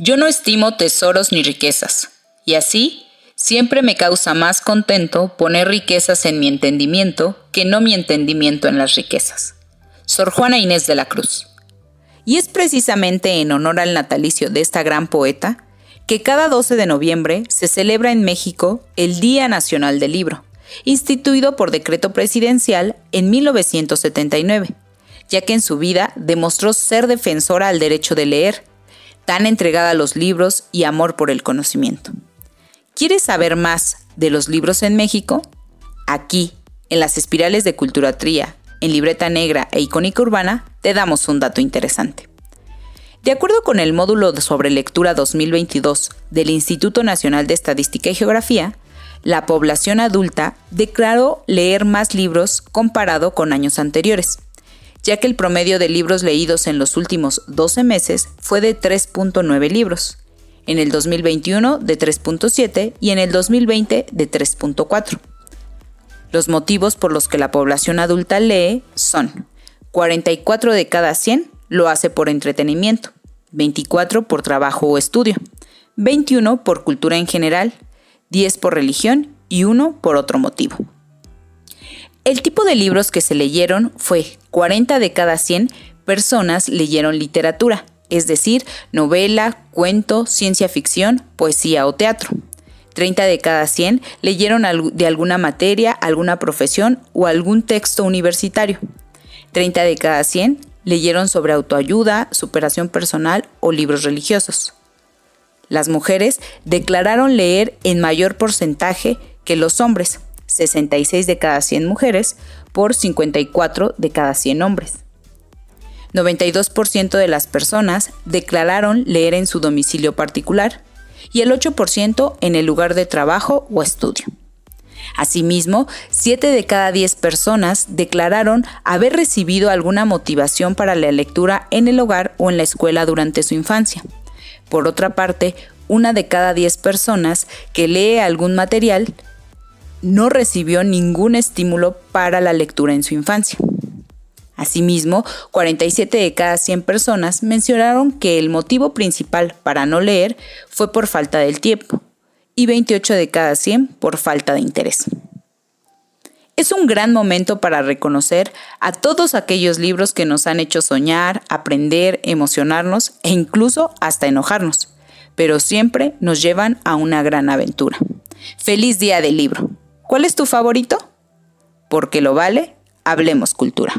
Yo no estimo tesoros ni riquezas, y así siempre me causa más contento poner riquezas en mi entendimiento que no mi entendimiento en las riquezas. Sor Juana Inés de la Cruz. Y es precisamente en honor al natalicio de esta gran poeta que cada 12 de noviembre se celebra en México el Día Nacional del Libro, instituido por decreto presidencial en 1979, ya que en su vida demostró ser defensora al derecho de leer, tan entregada a los libros y amor por el conocimiento. ¿Quieres saber más de los libros en México? Aquí, en las espirales de Cultura Tría, en Libreta Negra e Icónica Urbana, te damos un dato interesante. De acuerdo con el módulo sobre lectura 2022 del Instituto Nacional de Estadística y Geografía, la población adulta declaró leer más libros comparado con años anteriores, ya que el promedio de libros leídos en los últimos 12 meses fue de 3.9 libros, en el 2021 de 3.7 y en el 2020 de 3.4. Los motivos por los que la población adulta lee son 44 de cada 100 lo hace por entretenimiento, 24 por trabajo o estudio, 21 por cultura en general, 10 por religión y 1 por otro motivo. El tipo de libros que se leyeron fue 40 de cada 100 personas leyeron literatura, es decir, novela, cuento, ciencia ficción, poesía o teatro. 30 de cada 100 leyeron de alguna materia, alguna profesión o algún texto universitario. 30 de cada 100 leyeron sobre autoayuda, superación personal o libros religiosos. Las mujeres declararon leer en mayor porcentaje que los hombres, 66 de cada 100 mujeres por 54 de cada 100 hombres. 92% de las personas declararon leer en su domicilio particular y el 8% en el lugar de trabajo o estudio. Asimismo, 7 de cada 10 personas declararon haber recibido alguna motivación para la lectura en el hogar o en la escuela durante su infancia. Por otra parte, una de cada 10 personas que lee algún material no recibió ningún estímulo para la lectura en su infancia. Asimismo, 47 de cada 100 personas mencionaron que el motivo principal para no leer fue por falta del tiempo y 28 de cada 100 por falta de interés. Es un gran momento para reconocer a todos aquellos libros que nos han hecho soñar, aprender, emocionarnos e incluso hasta enojarnos, pero siempre nos llevan a una gran aventura. Feliz día del libro. ¿Cuál es tu favorito? Porque lo vale, hablemos cultura.